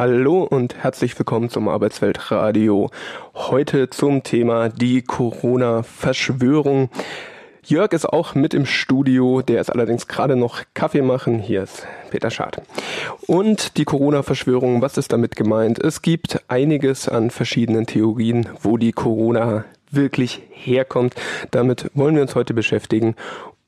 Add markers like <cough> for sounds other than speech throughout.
Hallo und herzlich willkommen zum Arbeitsweltradio. Heute zum Thema die Corona-Verschwörung. Jörg ist auch mit im Studio, der ist allerdings gerade noch Kaffee machen. Hier ist Peter Schad. Und die Corona-Verschwörung, was ist damit gemeint? Es gibt einiges an verschiedenen Theorien, wo die Corona wirklich herkommt. Damit wollen wir uns heute beschäftigen.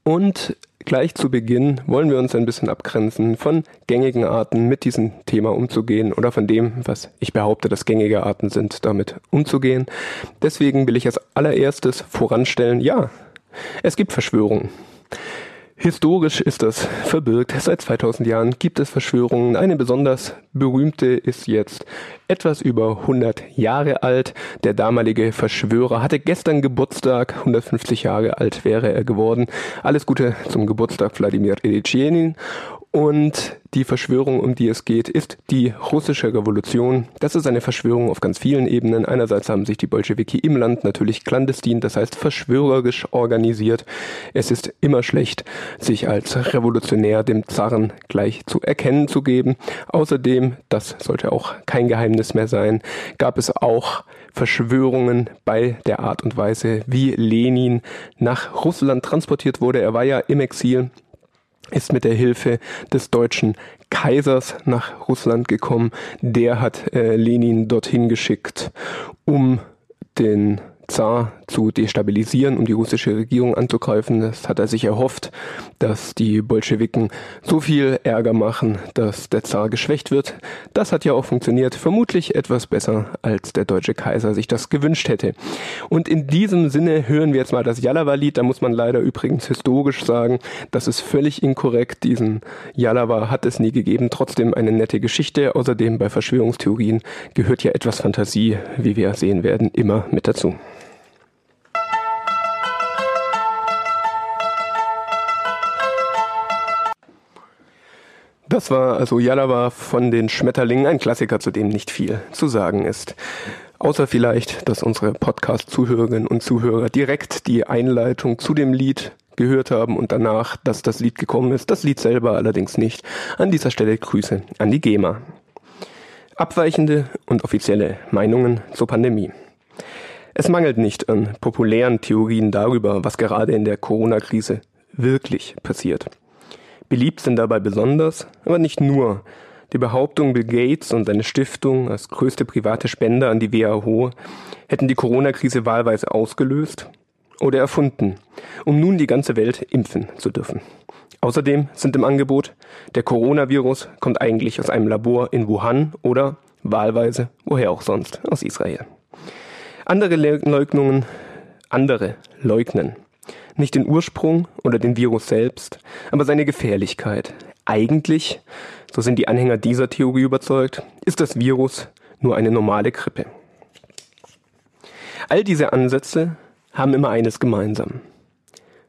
Und gleich zu Beginn wollen wir uns ein bisschen abgrenzen von gängigen Arten, mit diesem Thema umzugehen oder von dem, was ich behaupte, dass gängige Arten sind, damit umzugehen. Deswegen will ich als allererstes voranstellen, ja, es gibt Verschwörungen. Historisch ist das verbirgt. Seit 2000 Jahren gibt es Verschwörungen. Eine besonders berühmte ist jetzt etwas über 100 Jahre alt. Der damalige Verschwörer hatte gestern Geburtstag. 150 Jahre alt wäre er geworden. Alles Gute zum Geburtstag Wladimir Ilyich Lenin. Und die Verschwörung, um die es geht, ist die russische Revolution. Das ist eine Verschwörung auf ganz vielen Ebenen. Einerseits haben sich die Bolschewiki im Land natürlich clandestin, das heißt verschwörerisch organisiert. Es ist immer schlecht, sich als Revolutionär dem Zaren gleich zu erkennen zu geben. Außerdem, das sollte auch kein Geheimnis mehr sein, gab es auch Verschwörungen bei der Art und Weise, wie Lenin nach Russland transportiert wurde. Er war ja im Exil ist mit der Hilfe des deutschen Kaisers nach Russland gekommen. Der hat äh, Lenin dorthin geschickt, um den Zar zu destabilisieren, um die russische Regierung anzugreifen. Das hat er sich erhofft, dass die Bolschewiken so viel Ärger machen, dass der Zar geschwächt wird. Das hat ja auch funktioniert, vermutlich etwas besser, als der deutsche Kaiser sich das gewünscht hätte. Und in diesem Sinne hören wir jetzt mal das Jalawa-Lied. Da muss man leider übrigens historisch sagen, das ist völlig inkorrekt. Diesen Jalawa hat es nie gegeben. Trotzdem eine nette Geschichte. Außerdem bei Verschwörungstheorien gehört ja etwas Fantasie, wie wir sehen werden, immer mit dazu. Das war also Yalawa von den Schmetterlingen, ein Klassiker, zu dem nicht viel zu sagen ist. Außer vielleicht, dass unsere Podcast-Zuhörerinnen und Zuhörer direkt die Einleitung zu dem Lied gehört haben und danach, dass das Lied gekommen ist. Das Lied selber allerdings nicht. An dieser Stelle Grüße an die GEMA. Abweichende und offizielle Meinungen zur Pandemie. Es mangelt nicht an populären Theorien darüber, was gerade in der Corona-Krise wirklich passiert. Beliebt sind dabei besonders, aber nicht nur, die Behauptung, Bill Gates und seine Stiftung als größte private Spender an die WHO hätten die Corona-Krise wahlweise ausgelöst oder erfunden, um nun die ganze Welt impfen zu dürfen. Außerdem sind im Angebot, der Coronavirus kommt eigentlich aus einem Labor in Wuhan oder wahlweise, woher auch sonst, aus Israel. Andere Leugnungen, andere leugnen nicht den Ursprung oder den Virus selbst, aber seine Gefährlichkeit. Eigentlich, so sind die Anhänger dieser Theorie überzeugt, ist das Virus nur eine normale Grippe. All diese Ansätze haben immer eines gemeinsam.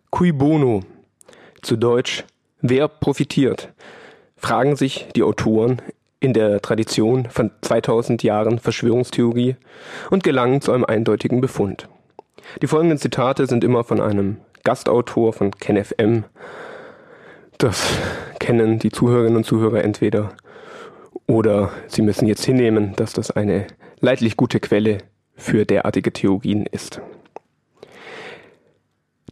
Cui bono, zu Deutsch, wer profitiert, fragen sich die Autoren in der Tradition von 2000 Jahren Verschwörungstheorie und gelangen zu einem eindeutigen Befund. Die folgenden Zitate sind immer von einem Gastautor von KenFM. Das kennen die Zuhörerinnen und Zuhörer entweder oder sie müssen jetzt hinnehmen, dass das eine leidlich gute Quelle für derartige Theorien ist.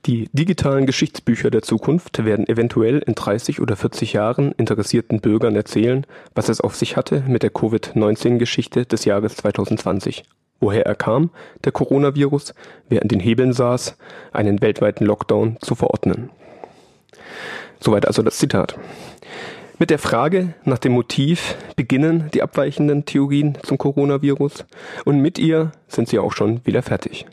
Die digitalen Geschichtsbücher der Zukunft werden eventuell in 30 oder 40 Jahren interessierten Bürgern erzählen, was es auf sich hatte mit der Covid-19-Geschichte des Jahres 2020 woher er kam, der Coronavirus, wer an den Hebeln saß, einen weltweiten Lockdown zu verordnen. Soweit also das Zitat. Mit der Frage nach dem Motiv beginnen die abweichenden Theorien zum Coronavirus und mit ihr sind sie auch schon wieder fertig.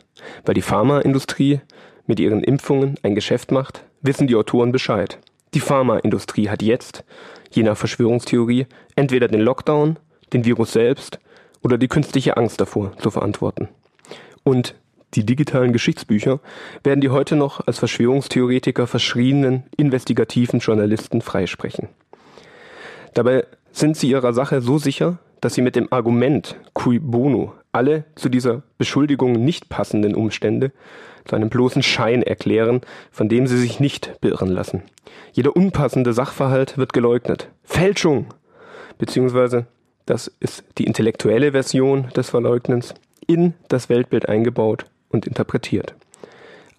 Weil die Pharmaindustrie mit ihren Impfungen ein Geschäft macht, wissen die Autoren Bescheid. Die Pharmaindustrie hat jetzt, je nach Verschwörungstheorie, entweder den Lockdown, den Virus selbst oder die künstliche Angst davor zu verantworten. Und die digitalen Geschichtsbücher werden die heute noch als Verschwörungstheoretiker verschriebenen investigativen Journalisten freisprechen. Dabei sind sie ihrer Sache so sicher, dass sie mit dem Argument cui bono alle zu dieser Beschuldigung nicht passenden Umstände zu einem bloßen Schein erklären, von dem sie sich nicht beirren lassen. Jeder unpassende Sachverhalt wird geleugnet. Fälschung! Beziehungsweise das ist die intellektuelle Version des Verleugnens, in das Weltbild eingebaut und interpretiert.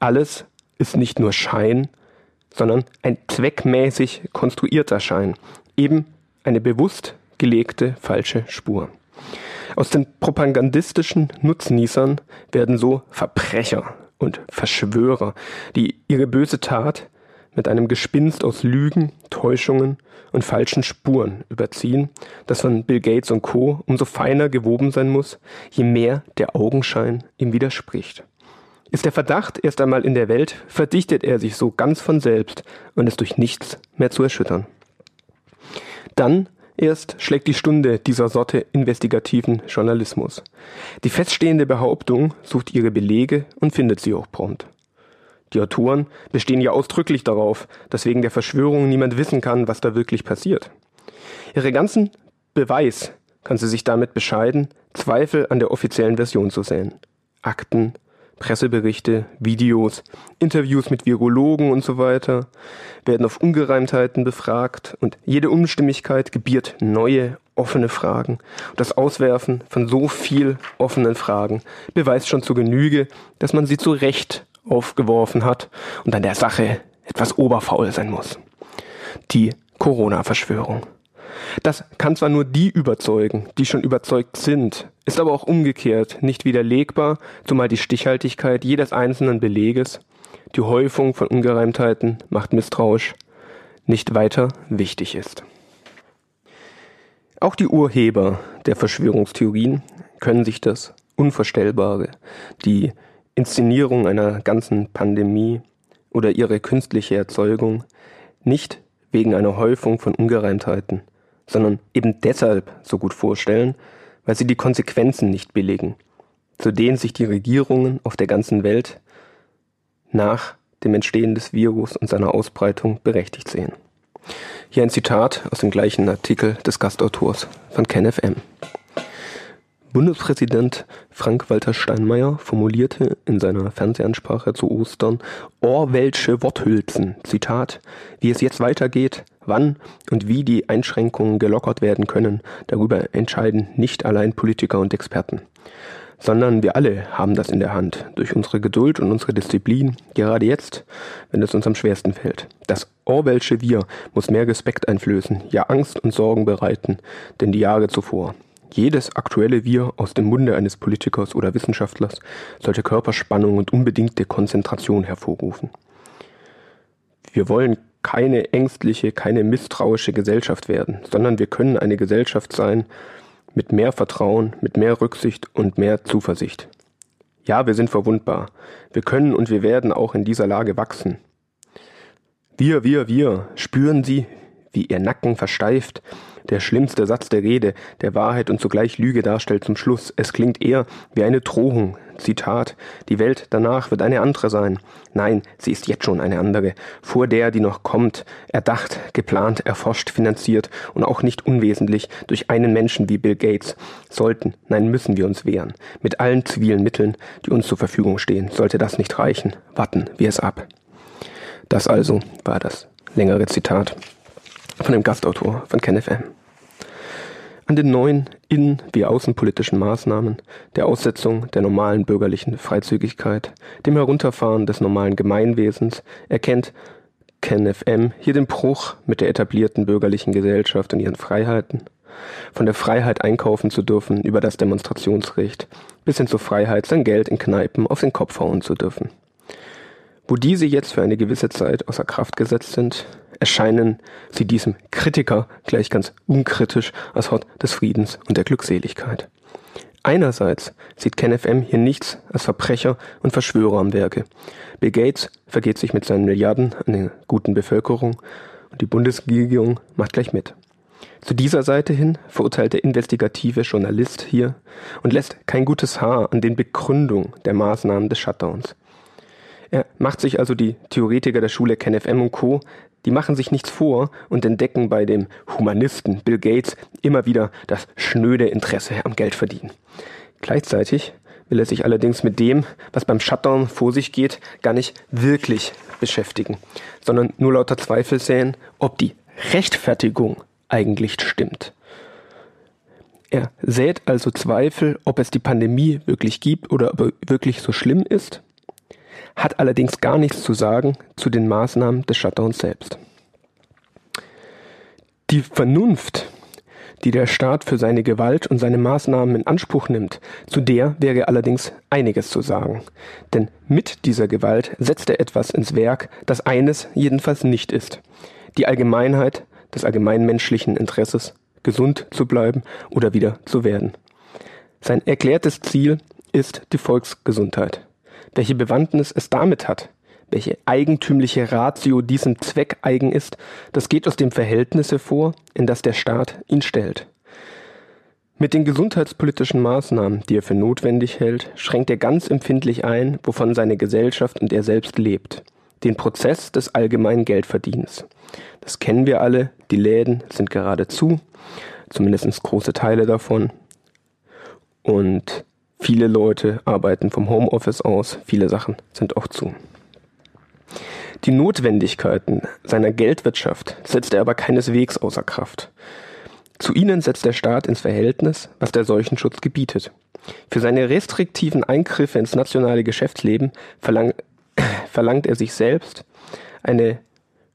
Alles ist nicht nur Schein, sondern ein zweckmäßig konstruierter Schein, eben eine bewusst gelegte falsche Spur. Aus den propagandistischen Nutznießern werden so Verbrecher und Verschwörer, die ihre böse Tat mit einem Gespinst aus Lügen, Täuschungen und falschen Spuren überziehen, das von Bill Gates und Co. umso feiner gewoben sein muss, je mehr der Augenschein ihm widerspricht. Ist der Verdacht erst einmal in der Welt, verdichtet er sich so ganz von selbst und ist durch nichts mehr zu erschüttern. Dann erst schlägt die Stunde dieser Sorte investigativen Journalismus. Die feststehende Behauptung sucht ihre Belege und findet sie auch prompt. Die Autoren bestehen ja ausdrücklich darauf, dass wegen der Verschwörung niemand wissen kann, was da wirklich passiert. Ihre ganzen Beweis kann sie sich damit bescheiden, Zweifel an der offiziellen Version zu sehen. Akten, Presseberichte, Videos, Interviews mit Virologen und so weiter werden auf Ungereimtheiten befragt und jede Unstimmigkeit gebiert neue, offene Fragen. Und das Auswerfen von so viel offenen Fragen beweist schon zu Genüge, dass man sie zu Recht aufgeworfen hat und an der Sache etwas oberfaul sein muss. Die Corona-Verschwörung. Das kann zwar nur die überzeugen, die schon überzeugt sind, ist aber auch umgekehrt nicht widerlegbar, zumal die Stichhaltigkeit jedes einzelnen Beleges, die Häufung von Ungereimtheiten macht misstrauisch, nicht weiter wichtig ist. Auch die Urheber der Verschwörungstheorien können sich das Unvorstellbare, die Inszenierung einer ganzen Pandemie oder ihre künstliche Erzeugung nicht wegen einer Häufung von Ungereimtheiten, sondern eben deshalb so gut vorstellen, weil sie die Konsequenzen nicht billigen, zu denen sich die Regierungen auf der ganzen Welt nach dem Entstehen des Virus und seiner Ausbreitung berechtigt sehen. Hier ein Zitat aus dem gleichen Artikel des Gastautors von KenFM. Bundespräsident Frank-Walter Steinmeier formulierte in seiner Fernsehansprache zu Ostern Orwellsche Worthülsen, Zitat, wie es jetzt weitergeht, wann und wie die Einschränkungen gelockert werden können, darüber entscheiden nicht allein Politiker und Experten, sondern wir alle haben das in der Hand, durch unsere Geduld und unsere Disziplin, gerade jetzt, wenn es uns am schwersten fällt. Das Orwellsche Wir muss mehr Respekt einflößen, ja Angst und Sorgen bereiten, denn die Jahre zuvor. Jedes aktuelle Wir aus dem Munde eines Politikers oder Wissenschaftlers sollte Körperspannung und unbedingte Konzentration hervorrufen. Wir wollen keine ängstliche, keine misstrauische Gesellschaft werden, sondern wir können eine Gesellschaft sein mit mehr Vertrauen, mit mehr Rücksicht und mehr Zuversicht. Ja, wir sind verwundbar. Wir können und wir werden auch in dieser Lage wachsen. Wir, wir, wir, spüren Sie, wie Ihr Nacken versteift, der schlimmste Satz der Rede, der Wahrheit und zugleich Lüge darstellt zum Schluss. Es klingt eher wie eine Drohung. Zitat, die Welt danach wird eine andere sein. Nein, sie ist jetzt schon eine andere. Vor der, die noch kommt, erdacht, geplant, erforscht, finanziert und auch nicht unwesentlich durch einen Menschen wie Bill Gates. Sollten, nein, müssen wir uns wehren. Mit allen zivilen Mitteln, die uns zur Verfügung stehen. Sollte das nicht reichen, warten wir es ab. Das also war das längere Zitat von dem Gastautor von KenFM. An den neuen innen- wie außenpolitischen Maßnahmen, der Aussetzung der normalen bürgerlichen Freizügigkeit, dem Herunterfahren des normalen Gemeinwesens erkennt KenFM hier den Bruch mit der etablierten bürgerlichen Gesellschaft und ihren Freiheiten. Von der Freiheit einkaufen zu dürfen über das Demonstrationsrecht bis hin zur Freiheit, sein Geld in Kneipen auf den Kopf hauen zu dürfen. Wo diese jetzt für eine gewisse Zeit außer Kraft gesetzt sind, erscheinen sie diesem Kritiker gleich ganz unkritisch als Hort des Friedens und der Glückseligkeit. Einerseits sieht KenFM hier nichts als Verbrecher und Verschwörer am Werke. Bill Gates vergeht sich mit seinen Milliarden an der guten Bevölkerung und die Bundesregierung macht gleich mit. Zu dieser Seite hin verurteilt der investigative Journalist hier und lässt kein gutes Haar an den Begründungen der Maßnahmen des Shutdowns. Er macht sich also die Theoretiker der Schule KenFM und Co. Die machen sich nichts vor und entdecken bei dem Humanisten Bill Gates immer wieder das schnöde Interesse am Geldverdienen. Gleichzeitig will er sich allerdings mit dem, was beim Shutdown vor sich geht, gar nicht wirklich beschäftigen, sondern nur lauter Zweifel säen, ob die Rechtfertigung eigentlich stimmt. Er sät also Zweifel, ob es die Pandemie wirklich gibt oder ob er wirklich so schlimm ist, hat allerdings gar nichts zu sagen zu den Maßnahmen des Shutdowns selbst. Die Vernunft, die der Staat für seine Gewalt und seine Maßnahmen in Anspruch nimmt, zu der wäre allerdings einiges zu sagen. Denn mit dieser Gewalt setzt er etwas ins Werk, das eines jedenfalls nicht ist. Die Allgemeinheit des allgemeinmenschlichen Interesses, gesund zu bleiben oder wieder zu werden. Sein erklärtes Ziel ist die Volksgesundheit. Welche Bewandtnis es damit hat, welche eigentümliche Ratio diesem Zweck eigen ist, das geht aus dem Verhältnis hervor, in das der Staat ihn stellt. Mit den gesundheitspolitischen Maßnahmen, die er für notwendig hält, schränkt er ganz empfindlich ein, wovon seine Gesellschaft und er selbst lebt. Den Prozess des allgemeinen Geldverdienens. Das kennen wir alle, die Läden sind gerade zu, zumindest große Teile davon. Und viele Leute arbeiten vom Homeoffice aus, viele Sachen sind auch zu. Die Notwendigkeiten seiner Geldwirtschaft setzt er aber keineswegs außer Kraft. Zu ihnen setzt der Staat ins Verhältnis, was der Seuchenschutz gebietet. Für seine restriktiven Eingriffe ins nationale Geschäftsleben verlang, <coughs> verlangt er sich selbst eine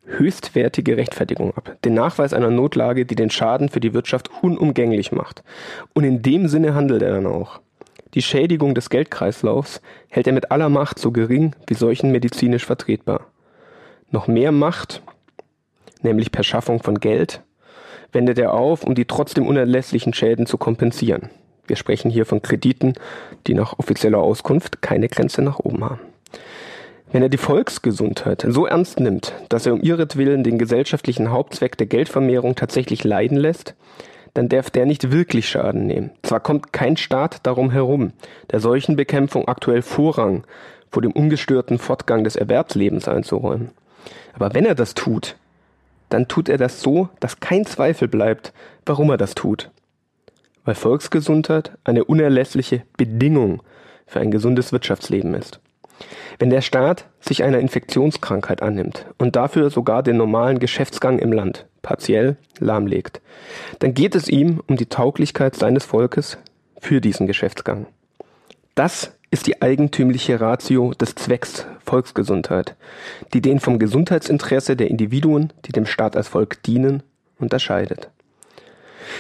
höchstwertige Rechtfertigung ab, den Nachweis einer Notlage, die den Schaden für die Wirtschaft unumgänglich macht. Und in dem Sinne handelt er dann auch. Die Schädigung des Geldkreislaufs hält er mit aller Macht so gering wie solchen medizinisch vertretbar noch mehr Macht, nämlich per Schaffung von Geld, wendet er auf, um die trotzdem unerlässlichen Schäden zu kompensieren. Wir sprechen hier von Krediten, die nach offizieller Auskunft keine Grenze nach oben haben. Wenn er die Volksgesundheit so ernst nimmt, dass er um ihretwillen den gesellschaftlichen Hauptzweck der Geldvermehrung tatsächlich leiden lässt, dann darf der nicht wirklich Schaden nehmen. Zwar kommt kein Staat darum herum, der Seuchenbekämpfung aktuell Vorrang vor dem ungestörten Fortgang des Erwerbslebens einzuräumen. Aber wenn er das tut, dann tut er das so, dass kein Zweifel bleibt, warum er das tut. Weil Volksgesundheit eine unerlässliche Bedingung für ein gesundes Wirtschaftsleben ist. Wenn der Staat sich einer Infektionskrankheit annimmt und dafür sogar den normalen Geschäftsgang im Land partiell lahmlegt, dann geht es ihm um die Tauglichkeit seines Volkes für diesen Geschäftsgang. Das ist die eigentümliche Ratio des Zwecks Volksgesundheit, die den vom Gesundheitsinteresse der Individuen, die dem Staat als Volk dienen, unterscheidet.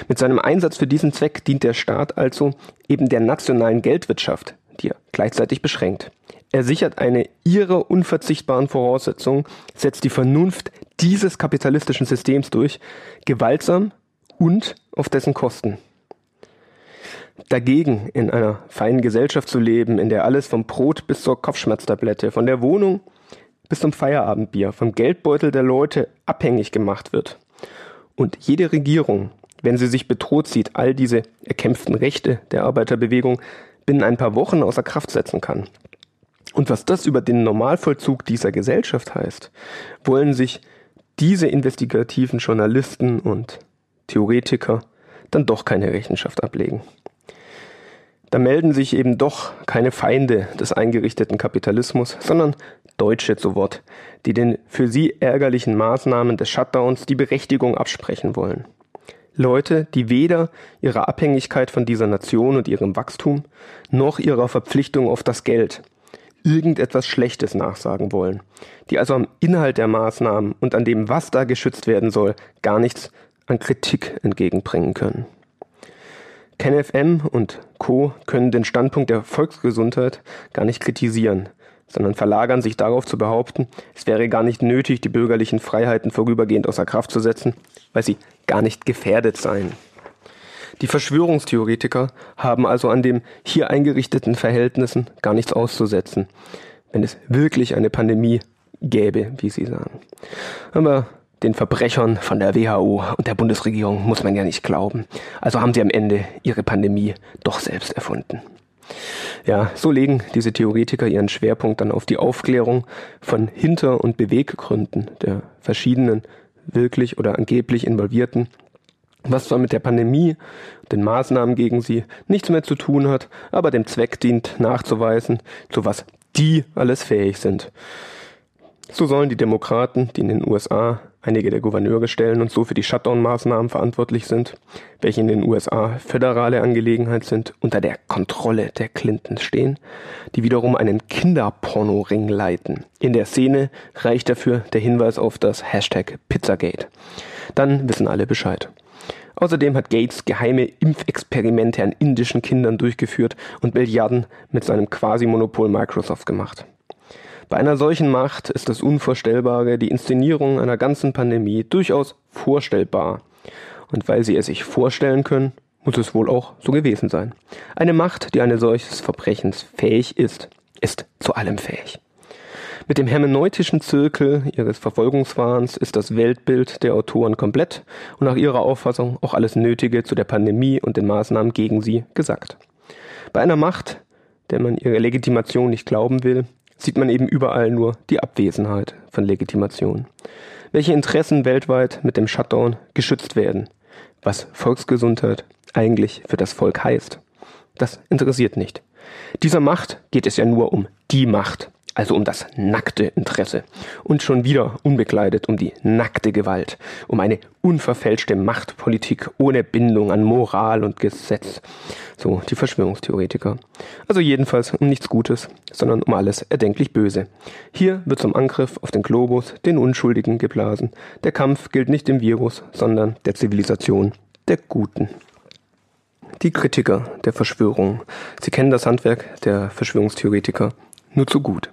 Mit seinem Einsatz für diesen Zweck dient der Staat also eben der nationalen Geldwirtschaft, die er gleichzeitig beschränkt. Er sichert eine ihrer unverzichtbaren Voraussetzungen, setzt die Vernunft dieses kapitalistischen Systems durch, gewaltsam und auf dessen Kosten dagegen, in einer feinen Gesellschaft zu leben, in der alles vom Brot bis zur Kopfschmerztablette, von der Wohnung bis zum Feierabendbier, vom Geldbeutel der Leute abhängig gemacht wird. Und jede Regierung, wenn sie sich bedroht sieht, all diese erkämpften Rechte der Arbeiterbewegung binnen ein paar Wochen außer Kraft setzen kann. Und was das über den Normalvollzug dieser Gesellschaft heißt, wollen sich diese investigativen Journalisten und Theoretiker dann doch keine Rechenschaft ablegen. Da melden sich eben doch keine Feinde des eingerichteten Kapitalismus, sondern Deutsche zu Wort, die den für sie ärgerlichen Maßnahmen des Shutdowns die Berechtigung absprechen wollen. Leute, die weder ihrer Abhängigkeit von dieser Nation und ihrem Wachstum noch ihrer Verpflichtung auf das Geld irgendetwas Schlechtes nachsagen wollen, die also am Inhalt der Maßnahmen und an dem, was da geschützt werden soll, gar nichts an Kritik entgegenbringen können. KenFM und Co. können den Standpunkt der Volksgesundheit gar nicht kritisieren, sondern verlagern sich darauf zu behaupten, es wäre gar nicht nötig, die bürgerlichen Freiheiten vorübergehend außer Kraft zu setzen, weil sie gar nicht gefährdet seien. Die Verschwörungstheoretiker haben also an den hier eingerichteten Verhältnissen gar nichts auszusetzen, wenn es wirklich eine Pandemie gäbe, wie sie sagen. Aber den Verbrechern von der WHO und der Bundesregierung muss man ja nicht glauben. Also haben sie am Ende ihre Pandemie doch selbst erfunden. Ja, so legen diese Theoretiker ihren Schwerpunkt dann auf die Aufklärung von Hinter- und Beweggründen der verschiedenen wirklich oder angeblich Involvierten, was zwar mit der Pandemie, den Maßnahmen gegen sie nichts mehr zu tun hat, aber dem Zweck dient, nachzuweisen, zu was die alles fähig sind. So sollen die Demokraten, die in den USA Einige der Gouverneure stellen und so für die Shutdown-Maßnahmen verantwortlich sind, welche in den USA föderale Angelegenheit sind, unter der Kontrolle der Clintons stehen, die wiederum einen Kinderpornoring leiten. In der Szene reicht dafür der Hinweis auf das Hashtag Pizzagate. Dann wissen alle Bescheid. Außerdem hat Gates geheime Impfexperimente an indischen Kindern durchgeführt und Milliarden mit seinem Quasi-Monopol Microsoft gemacht. Bei einer solchen Macht ist das Unvorstellbare, die Inszenierung einer ganzen Pandemie, durchaus vorstellbar. Und weil sie es sich vorstellen können, muss es wohl auch so gewesen sein. Eine Macht, die eines solches Verbrechens fähig ist, ist zu allem fähig. Mit dem hermeneutischen Zirkel ihres Verfolgungswahns ist das Weltbild der Autoren komplett und nach ihrer Auffassung auch alles Nötige zu der Pandemie und den Maßnahmen gegen sie gesagt. Bei einer Macht, der man ihre Legitimation nicht glauben will, sieht man eben überall nur die Abwesenheit von Legitimation. Welche Interessen weltweit mit dem Shutdown geschützt werden, was Volksgesundheit eigentlich für das Volk heißt, das interessiert nicht. Dieser Macht geht es ja nur um die Macht, also um das nackte Interesse. Und schon wieder unbekleidet um die nackte Gewalt, um eine unverfälschte Machtpolitik ohne Bindung an Moral und Gesetz. So die Verschwörungstheoretiker. Also jedenfalls um nichts Gutes, sondern um alles erdenklich Böse. Hier wird zum Angriff auf den Globus, den Unschuldigen, geblasen. Der Kampf gilt nicht dem Virus, sondern der Zivilisation, der Guten. Die Kritiker der Verschwörung. Sie kennen das Handwerk der Verschwörungstheoretiker nur zu gut.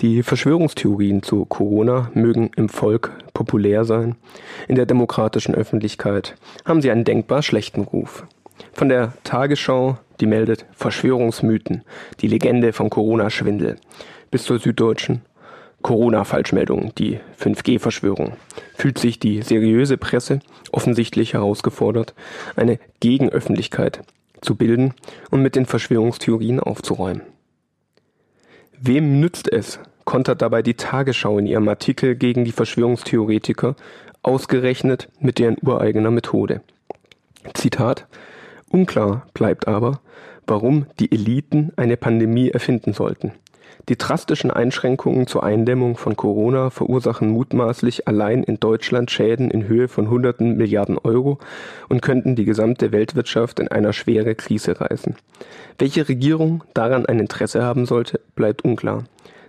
Die Verschwörungstheorien zu Corona mögen im Volk populär sein, in der demokratischen Öffentlichkeit haben sie einen denkbar schlechten Ruf. Von der Tagesschau, die meldet Verschwörungsmythen, die Legende vom Corona-Schwindel, bis zur Süddeutschen Corona-Falschmeldung, die 5G-Verschwörung, fühlt sich die seriöse Presse offensichtlich herausgefordert, eine Gegenöffentlichkeit zu bilden und mit den Verschwörungstheorien aufzuräumen. Wem nützt es, kontert dabei die Tagesschau in ihrem Artikel gegen die Verschwörungstheoretiker, ausgerechnet mit deren ureigener Methode. Zitat Unklar bleibt aber, warum die Eliten eine Pandemie erfinden sollten. Die drastischen Einschränkungen zur Eindämmung von Corona verursachen mutmaßlich allein in Deutschland Schäden in Höhe von hunderten Milliarden Euro und könnten die gesamte Weltwirtschaft in eine schwere Krise reißen. Welche Regierung daran ein Interesse haben sollte, bleibt unklar.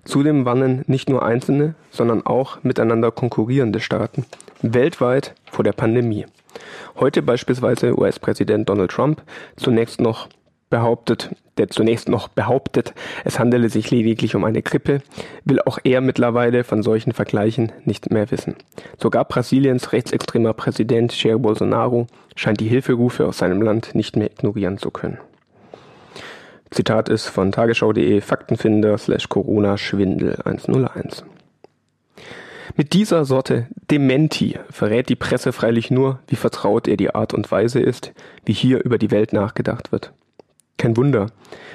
Zudem warnen nicht nur einzelne, sondern auch miteinander konkurrierende Staaten weltweit vor der Pandemie. Heute beispielsweise US-Präsident Donald Trump, zunächst noch behauptet, der zunächst noch behauptet, es handele sich lediglich um eine Grippe, will auch er mittlerweile von solchen Vergleichen nicht mehr wissen. Sogar Brasiliens rechtsextremer Präsident Jair Bolsonaro scheint die Hilferufe aus seinem Land nicht mehr ignorieren zu können. Zitat ist von tagesschau.de Faktenfinder slash Corona Schwindel 101. Mit dieser Sorte Dementi verrät die Presse freilich nur, wie vertraut er die Art und Weise ist, wie hier über die Welt nachgedacht wird. Kein Wunder.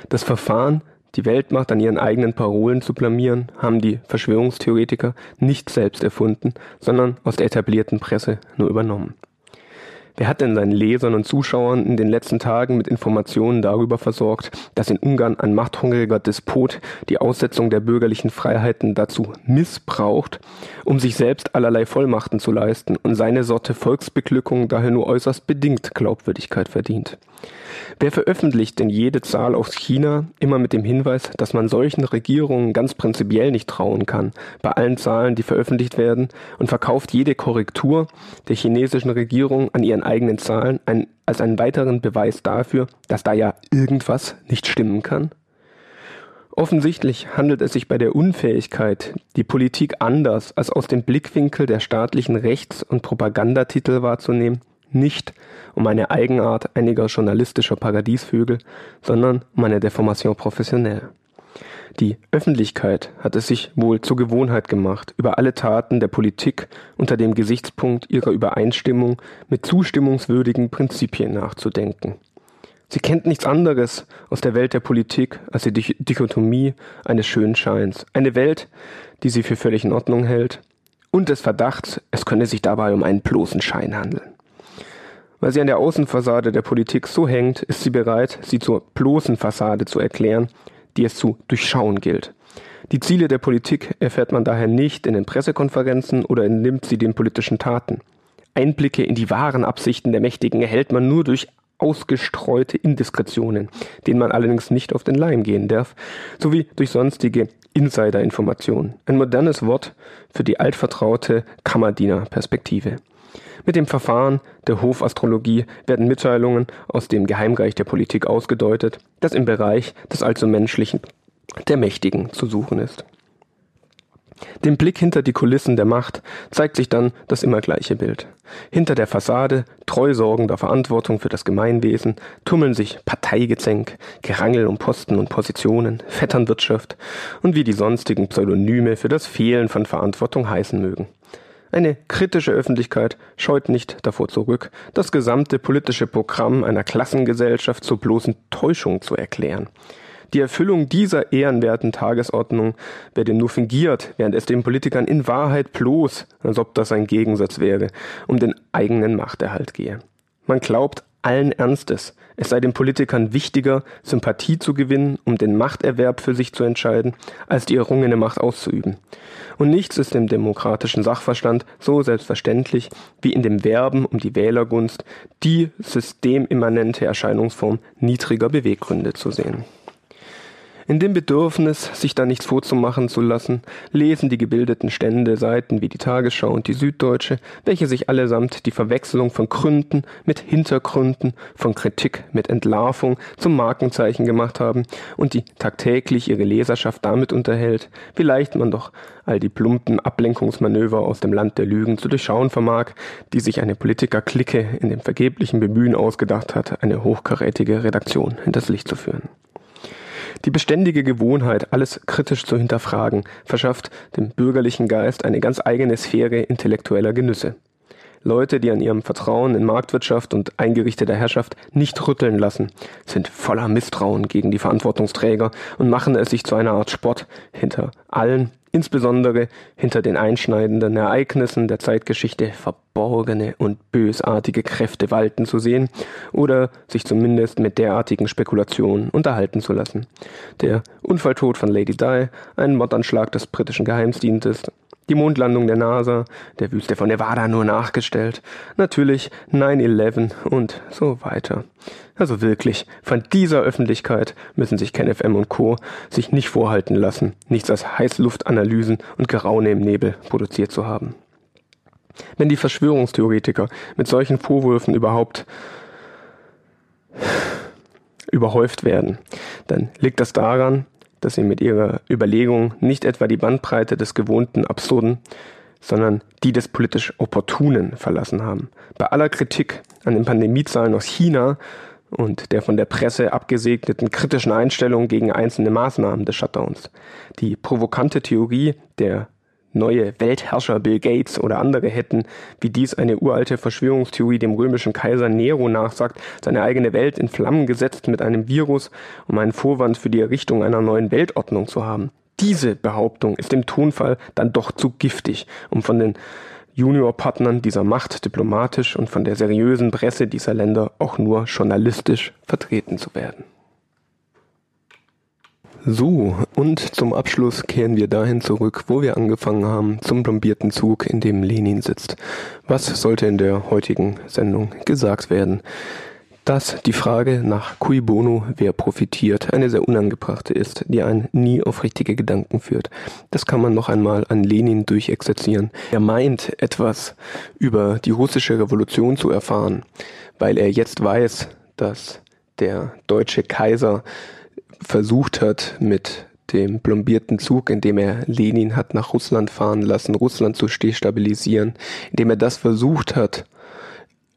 Das Verfahren, die Weltmacht an ihren eigenen Parolen zu blamieren, haben die Verschwörungstheoretiker nicht selbst erfunden, sondern aus der etablierten Presse nur übernommen. Wer hat denn seinen Lesern und Zuschauern in den letzten Tagen mit Informationen darüber versorgt, dass in Ungarn ein machthungriger Despot die Aussetzung der bürgerlichen Freiheiten dazu missbraucht, um sich selbst allerlei Vollmachten zu leisten und seine Sorte Volksbeglückung daher nur äußerst bedingt Glaubwürdigkeit verdient? Wer veröffentlicht denn jede Zahl aus China immer mit dem Hinweis, dass man solchen Regierungen ganz prinzipiell nicht trauen kann, bei allen Zahlen, die veröffentlicht werden, und verkauft jede Korrektur der chinesischen Regierung an ihren eigenen Zahlen ein, als einen weiteren Beweis dafür, dass da ja irgendwas nicht stimmen kann? Offensichtlich handelt es sich bei der Unfähigkeit, die Politik anders als aus dem Blickwinkel der staatlichen Rechts- und Propagandatitel wahrzunehmen, nicht um eine Eigenart einiger journalistischer Paradiesvögel, sondern um eine Deformation professionelle. Die Öffentlichkeit hat es sich wohl zur Gewohnheit gemacht, über alle Taten der Politik unter dem Gesichtspunkt ihrer Übereinstimmung mit zustimmungswürdigen Prinzipien nachzudenken. Sie kennt nichts anderes aus der Welt der Politik als die Dichotomie eines schönen Scheins. Eine Welt, die sie für völlig in Ordnung hält und des Verdachts, es könne sich dabei um einen bloßen Schein handeln. Weil sie an der Außenfassade der Politik so hängt, ist sie bereit, sie zur bloßen Fassade zu erklären, die es zu durchschauen gilt. Die Ziele der Politik erfährt man daher nicht in den Pressekonferenzen oder entnimmt sie den politischen Taten. Einblicke in die wahren Absichten der Mächtigen erhält man nur durch ausgestreute Indiskretionen, denen man allerdings nicht auf den Leim gehen darf, sowie durch sonstige Insider-Informationen. Ein modernes Wort für die altvertraute Kammerdiener-Perspektive. Mit dem Verfahren der Hofastrologie werden Mitteilungen aus dem Geheimreich der Politik ausgedeutet, das im Bereich des allzu menschlichen der Mächtigen zu suchen ist. Dem Blick hinter die Kulissen der Macht zeigt sich dann das immer gleiche Bild. Hinter der Fassade treu sorgender Verantwortung für das Gemeinwesen tummeln sich Parteigezänk, Gerangel um Posten und Positionen, Vetternwirtschaft und wie die sonstigen Pseudonyme für das Fehlen von Verantwortung heißen mögen. Eine kritische Öffentlichkeit scheut nicht davor zurück, das gesamte politische Programm einer Klassengesellschaft zur bloßen Täuschung zu erklären. Die Erfüllung dieser ehrenwerten Tagesordnung werde nur fingiert, während es den Politikern in Wahrheit bloß, als ob das ein Gegensatz wäre, um den eigenen Machterhalt gehe. Man glaubt allen Ernstes, es sei den Politikern wichtiger, Sympathie zu gewinnen, um den Machterwerb für sich zu entscheiden, als die errungene Macht auszuüben. Und nichts ist im demokratischen Sachverstand so selbstverständlich wie in dem Werben um die Wählergunst, die systemimmanente Erscheinungsform niedriger Beweggründe zu sehen. In dem Bedürfnis, sich da nichts vorzumachen zu lassen, lesen die gebildeten Stände Seiten wie die Tagesschau und die Süddeutsche, welche sich allesamt die Verwechslung von Gründen mit Hintergründen, von Kritik mit Entlarvung zum Markenzeichen gemacht haben und die tagtäglich ihre Leserschaft damit unterhält, wie leicht man doch all die plumpen Ablenkungsmanöver aus dem Land der Lügen zu durchschauen vermag, die sich eine Politikerklicke in dem vergeblichen Bemühen ausgedacht hat, eine hochkarätige Redaktion hinters Licht zu führen. Die beständige Gewohnheit, alles kritisch zu hinterfragen, verschafft dem bürgerlichen Geist eine ganz eigene Sphäre intellektueller Genüsse. Leute, die an ihrem Vertrauen in Marktwirtschaft und eingerichteter Herrschaft nicht rütteln lassen, sind voller Misstrauen gegen die Verantwortungsträger und machen es sich zu einer Art Sport, hinter allen insbesondere hinter den einschneidenden Ereignissen der Zeitgeschichte verborgene und bösartige Kräfte walten zu sehen oder sich zumindest mit derartigen Spekulationen unterhalten zu lassen. Der Unfalltod von Lady Di, ein Mordanschlag des britischen Geheimdienstes, die Mondlandung der NASA, der Wüste von Nevada nur nachgestellt, natürlich 9-11 und so weiter. Also wirklich, von dieser Öffentlichkeit müssen sich KenFM und Co. sich nicht vorhalten lassen, nichts als Heißluftanalysen und Geraune im Nebel produziert zu haben. Wenn die Verschwörungstheoretiker mit solchen Vorwürfen überhaupt überhäuft werden, dann liegt das daran, dass sie mit ihrer Überlegung nicht etwa die Bandbreite des gewohnten Absurden, sondern die des politisch Opportunen verlassen haben. Bei aller Kritik an den Pandemiezahlen aus China und der von der Presse abgesegneten kritischen Einstellung gegen einzelne Maßnahmen des Shutdowns. Die provokante Theorie der neue Weltherrscher Bill Gates oder andere hätten, wie dies eine uralte Verschwörungstheorie dem römischen Kaiser Nero nachsagt, seine eigene Welt in Flammen gesetzt mit einem Virus, um einen Vorwand für die Errichtung einer neuen Weltordnung zu haben. Diese Behauptung ist im Tonfall dann doch zu giftig, um von den Juniorpartnern dieser Macht diplomatisch und von der seriösen Presse dieser Länder auch nur journalistisch vertreten zu werden. So, und zum Abschluss kehren wir dahin zurück, wo wir angefangen haben, zum plombierten Zug, in dem Lenin sitzt. Was sollte in der heutigen Sendung gesagt werden? Dass die Frage nach cui bono, wer profitiert, eine sehr unangebrachte ist, die einen nie auf richtige Gedanken führt. Das kann man noch einmal an Lenin durchexerzieren. Er meint, etwas über die russische Revolution zu erfahren, weil er jetzt weiß, dass der deutsche Kaiser versucht hat, mit dem plombierten Zug, in dem er Lenin hat nach Russland fahren lassen, Russland zu destabilisieren, indem er das versucht hat,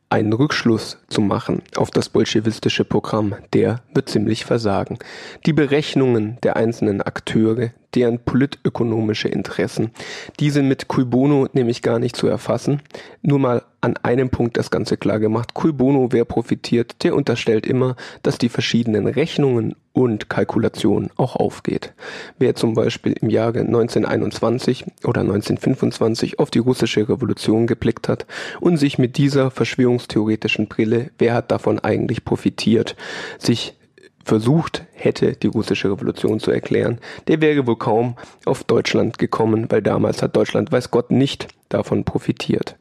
einen Rückschluss zu machen auf das bolschewistische Programm, der wird ziemlich versagen. Die Berechnungen der einzelnen Akteure, deren politökonomische Interessen, die sind mit Cui Bono nämlich gar nicht zu erfassen. Nur mal an einem Punkt das Ganze klar gemacht. Cui Bono, wer profitiert, der unterstellt immer, dass die verschiedenen Rechnungen und Kalkulationen auch aufgeht. Wer zum Beispiel im Jahre 1921 oder 1925 auf die russische Revolution geblickt hat und sich mit dieser verschwörungstheoretischen Brille, wer hat davon eigentlich profitiert, sich versucht hätte, die russische Revolution zu erklären, der wäre wohl kaum auf Deutschland gekommen, weil damals hat Deutschland, weiß Gott, nicht davon profitiert.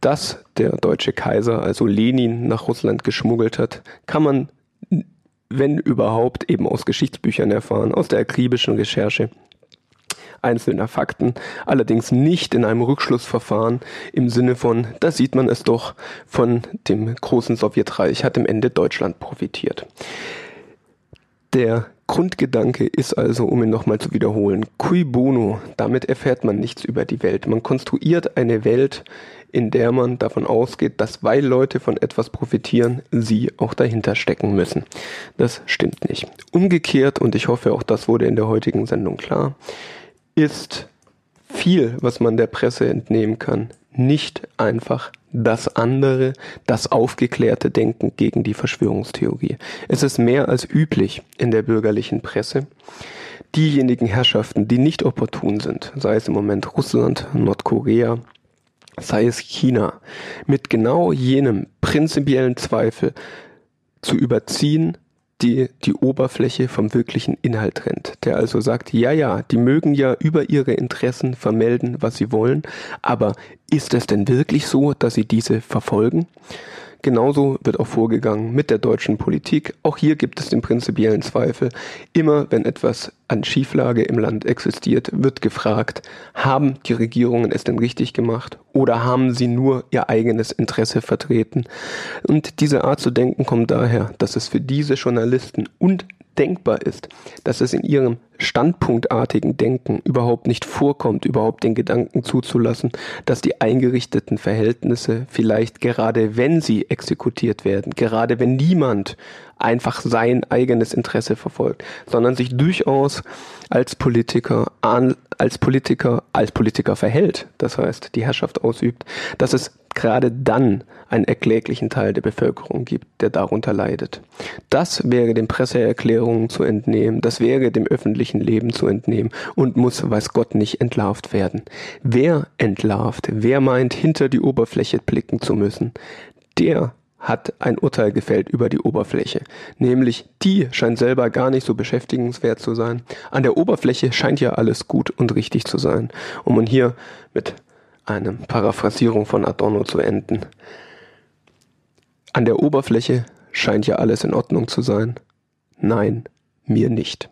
Dass der deutsche Kaiser, also Lenin, nach Russland geschmuggelt hat, kann man, wenn überhaupt, eben aus Geschichtsbüchern erfahren, aus der akribischen Recherche einzelner Fakten, allerdings nicht in einem Rückschlussverfahren im Sinne von, da sieht man es doch, von dem großen Sowjetreich hat im Ende Deutschland profitiert. Der Grundgedanke ist also, um ihn nochmal zu wiederholen, cui bono, damit erfährt man nichts über die Welt. Man konstruiert eine Welt, in der man davon ausgeht, dass weil Leute von etwas profitieren, sie auch dahinter stecken müssen. Das stimmt nicht. Umgekehrt, und ich hoffe auch das wurde in der heutigen Sendung klar, ist viel, was man der Presse entnehmen kann, nicht einfach das andere, das aufgeklärte Denken gegen die Verschwörungstheorie. Es ist mehr als üblich in der bürgerlichen Presse, diejenigen Herrschaften, die nicht opportun sind, sei es im Moment Russland, Nordkorea, sei es China, mit genau jenem prinzipiellen Zweifel zu überziehen, die die Oberfläche vom wirklichen Inhalt trennt. Der also sagt, ja, ja, die mögen ja über ihre Interessen vermelden, was sie wollen, aber ist es denn wirklich so, dass sie diese verfolgen? Genauso wird auch vorgegangen mit der deutschen Politik. Auch hier gibt es den prinzipiellen Zweifel. Immer wenn etwas an Schieflage im Land existiert, wird gefragt, haben die Regierungen es denn richtig gemacht oder haben sie nur ihr eigenes Interesse vertreten? Und diese Art zu denken kommt daher, dass es für diese Journalisten und denkbar ist, dass es in ihrem standpunktartigen Denken überhaupt nicht vorkommt, überhaupt den Gedanken zuzulassen, dass die eingerichteten Verhältnisse vielleicht gerade wenn sie exekutiert werden, gerade wenn niemand einfach sein eigenes Interesse verfolgt, sondern sich durchaus als Politiker, als Politiker, als Politiker verhält, das heißt die Herrschaft ausübt, dass es gerade dann einen erkläglichen Teil der Bevölkerung gibt, der darunter leidet. Das wäre den Presseerklärungen zu entnehmen, das wäre dem öffentlichen Leben zu entnehmen und muss, weiß Gott, nicht entlarvt werden. Wer entlarvt, wer meint, hinter die Oberfläche blicken zu müssen, der hat ein Urteil gefällt über die Oberfläche. Nämlich die scheint selber gar nicht so beschäftigenswert zu sein. An der Oberfläche scheint ja alles gut und richtig zu sein. Um und hier mit eine Paraphrasierung von Adorno zu enden. An der Oberfläche scheint ja alles in Ordnung zu sein. Nein, mir nicht.